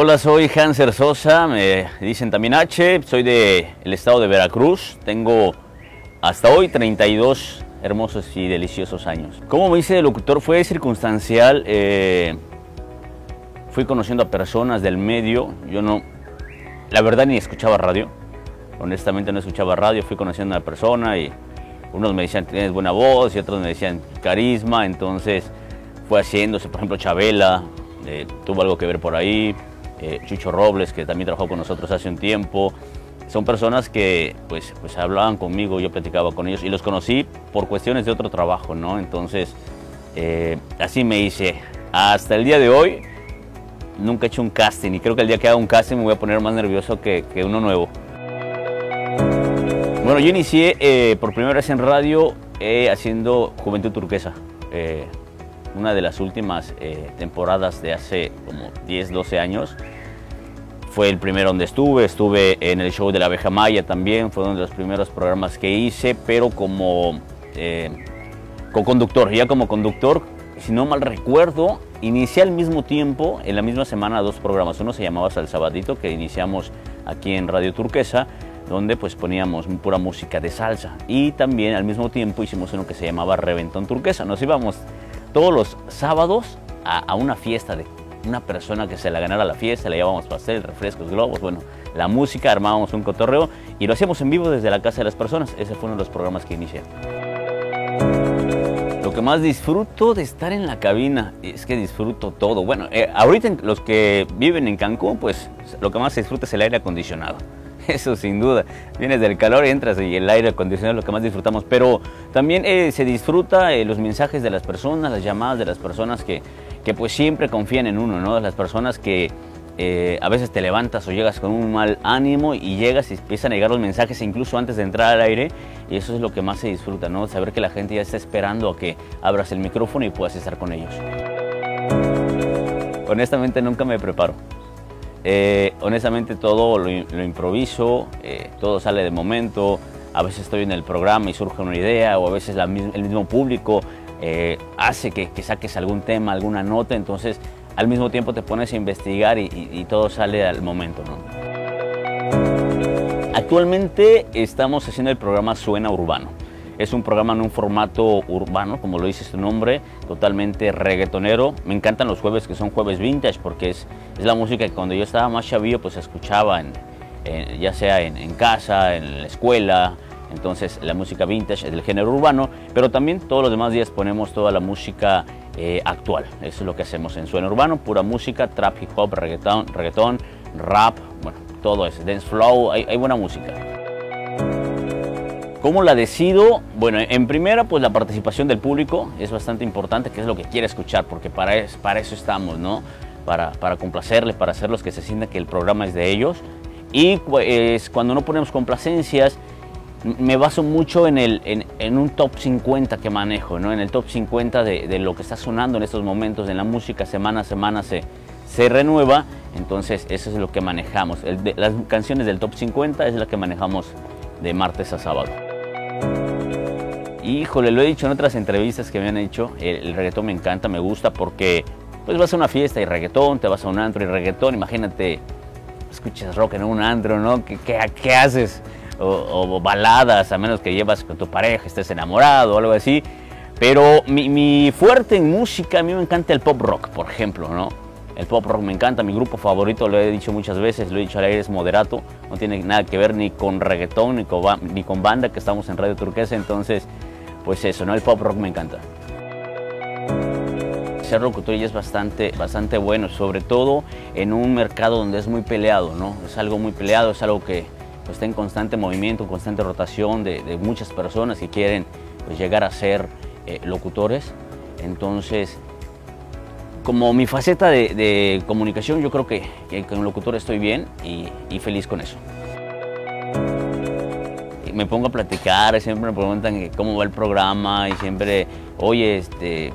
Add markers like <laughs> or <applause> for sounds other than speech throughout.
Hola, soy Hanser Sosa, me dicen también H, soy del estado de Veracruz, tengo hasta hoy 32 hermosos y deliciosos años. Como me hice de locutor fue circunstancial, eh, fui conociendo a personas del medio, yo no, la verdad ni escuchaba radio, honestamente no escuchaba radio, fui conociendo a una persona y unos me decían tienes buena voz y otros me decían carisma, entonces fue haciéndose, por ejemplo Chabela, eh, tuvo algo que ver por ahí, eh, Chucho Robles, que también trabajó con nosotros hace un tiempo. Son personas que pues, pues hablaban conmigo, yo platicaba con ellos y los conocí por cuestiones de otro trabajo, ¿no? Entonces, eh, así me hice. Hasta el día de hoy, nunca he hecho un casting y creo que el día que haga un casting me voy a poner más nervioso que, uno nuevo. Bueno, yo inicié eh, por primera vez en radio haciendo Juventud Turquesa una de las últimas eh, temporadas de hace como 10, 12 años. Fue el primero donde estuve, estuve en el show de la abeja maya también, fue uno de los primeros programas que hice, pero como eh, co-conductor, ya como conductor, si no mal recuerdo, inicié al mismo tiempo, en la misma semana, dos programas. Uno se llamaba Sabadito, que iniciamos aquí en Radio Turquesa, donde pues poníamos pura música de salsa. Y también al mismo tiempo hicimos uno que se llamaba Reventón Turquesa. Nos íbamos todos los sábados a, una fiesta de una persona que se la ganara la fiesta, le llevábamos pastel, refrescos, globos, bueno, la música, armábamos un cotorreo y lo hacíamos en vivo desde la casa de las personas. Ese fue uno de los programas que inicié. Lo que más disfruto de estar en la cabina es que disfruto todo. Bueno, eh, ahorita los que viven en Cancún, pues lo que más se disfruta es el aire acondicionado. <laughs> Eso sin duda. Vienes del calor, entras y el aire acondicionado es lo que más disfrutamos. Pero también eh, se disfruta eh, los mensajes de las personas, las llamadas de las personas que, que pues siempre confían en uno, ¿no? Las personas que eh, a veces te levantas o llegas con un mal ánimo y llegas y empiezan a llegar los mensajes incluso antes de entrar al aire y eso es lo que más se disfruta, ¿no? Saber que la gente ya está esperando a que abras el micrófono y puedas estar con ellos. Honestamente nunca me preparo. Eh, honestamente todo lo, improviso, eh, todo sale de momento, a veces estoy en el programa y surge una idea o a veces el mismo público eh, hace que, saques algún tema, alguna nota, entonces al mismo tiempo te pones a investigar y, todo sale al momento. Actualmente estamos haciendo el programa Suena Urbano. Es un programa en un formato urbano, como lo dice su nombre, totalmente reggaetonero. Me encantan los jueves que son jueves vintage porque es, es la música que cuando yo estaba más chavillo pues escuchaba, ya sea en, casa, en la escuela, entonces la música vintage es del género urbano, pero también todos los demás días ponemos toda la música eh, actual. Eso es lo que hacemos en Suena Urbano, pura música, trap, hip hop, reggaeton, reggaeton rap, bueno, todo eso, dance flow, hay buena música. ¿Cómo la decido? Bueno, en primera, pues la participación del público es bastante importante, que es lo que quiere escuchar, porque para, para eso estamos, ¿no? Para, para complacerles, para hacerlos que se sientan que el programa es de ellos. Y pues cuando no ponemos complacencias, me baso mucho en, el, en, un top 50 que manejo, ¿no? En el top 50 de, lo que está sonando en estos momentos, en la música, semana a semana se, se renueva. Entonces, eso es lo que manejamos. las canciones del top 50 es la que manejamos de martes a sábado. Híjole, lo he dicho en otras entrevistas que me han hecho, el, reggaetón me encanta, me gusta porque pues vas a una fiesta y reggaetón, te vas a un antro y reggaetón, imagínate, escuchas rock en un antro, ¿no? ¿Qué, haces? O, baladas, a menos que llevas con tu pareja, estés enamorado o algo así. Pero mi, fuerte en música, a mí me encanta el pop rock, por ejemplo, ¿no? El pop rock me encanta, mi grupo favorito, lo he dicho muchas veces, lo he dicho al aire, es Moderato. No tiene nada que ver ni con reggaetón ni con banda, que estamos en Radio Turquesa. Entonces, pues eso, ¿no? El pop rock me encanta. Ser locutor es bastante, bastante bueno, sobre todo en un mercado donde es muy peleado, ¿no? Es algo muy peleado, es algo que pues, está en constante movimiento, constante rotación de, muchas personas que quieren pues, llegar a ser eh, locutores. Entonces, como mi faceta de, comunicación, yo creo que, que, un locutor estoy bien y, feliz con eso. Me pongo a platicar, siempre me preguntan cómo va el programa y siempre, oye, este,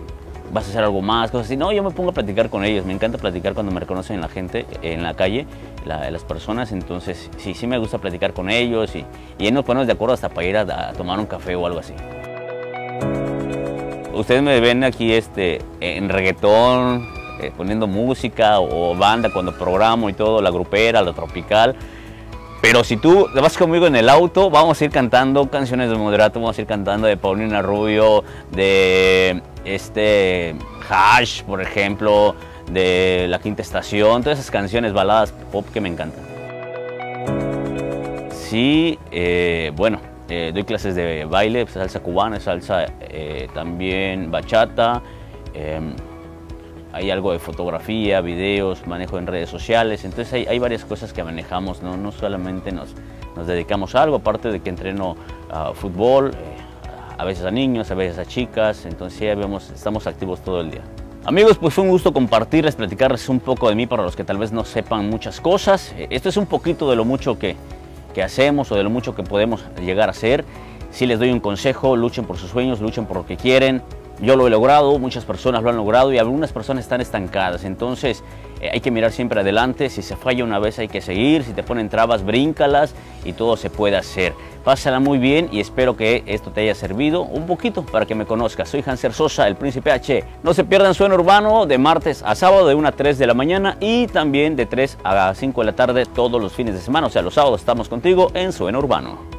vas a hacer algo más, cosas así. No, yo me pongo a platicar con ellos. Me encanta platicar cuando me reconocen la gente, en la calle, las personas. Entonces, sí, sí me gusta platicar con ellos y, y nos ponemos de acuerdo hasta para ir a tomar un café o algo así. Ustedes me ven aquí este, en reggaetón, eh, poniendo música o banda cuando programo y todo, la grupera, la tropical. Pero si tú vas conmigo en el auto, vamos a ir cantando canciones de Moderato, vamos a ir cantando de Paulina Rubio, de este Hash, por ejemplo, de La Quinta Estación, todas esas canciones baladas pop que me encantan. Sí, eh, bueno, eh, doy clases de baile, salsa cubana, salsa eh, también bachata. Hay algo de fotografía, videos, manejo en redes sociales. Entonces hay, varias cosas que manejamos, no, no solamente nos, nos, dedicamos a algo, aparte de que entreno fútbol, a veces a niños, a veces a chicas. Entonces ya vemos, estamos activos todo el día. Amigos, pues fue un gusto compartirles, platicarles un poco de mí para los que tal vez no sepan muchas cosas. Esto es un poquito de lo mucho que, que hacemos o de lo mucho que podemos llegar a hacer. Si les doy un consejo, luchen por sus sueños, luchen por lo que quieren. Yo lo he logrado, muchas personas lo han logrado y algunas personas están estancadas. Entonces eh, hay que mirar siempre adelante. Si se falla una vez hay que seguir. Si te ponen trabas, bríncalas y todo se puede hacer. Pásala muy bien y espero que esto te haya servido un poquito para que me conozcas. Soy Hanser Sosa, el Príncipe H. No se pierdan Sueno Urbano de martes a sábado de 1 a 3 de la mañana y también de 3 a 5 de la tarde todos los fines de semana. O sea, los sábados estamos contigo en Sueno Urbano.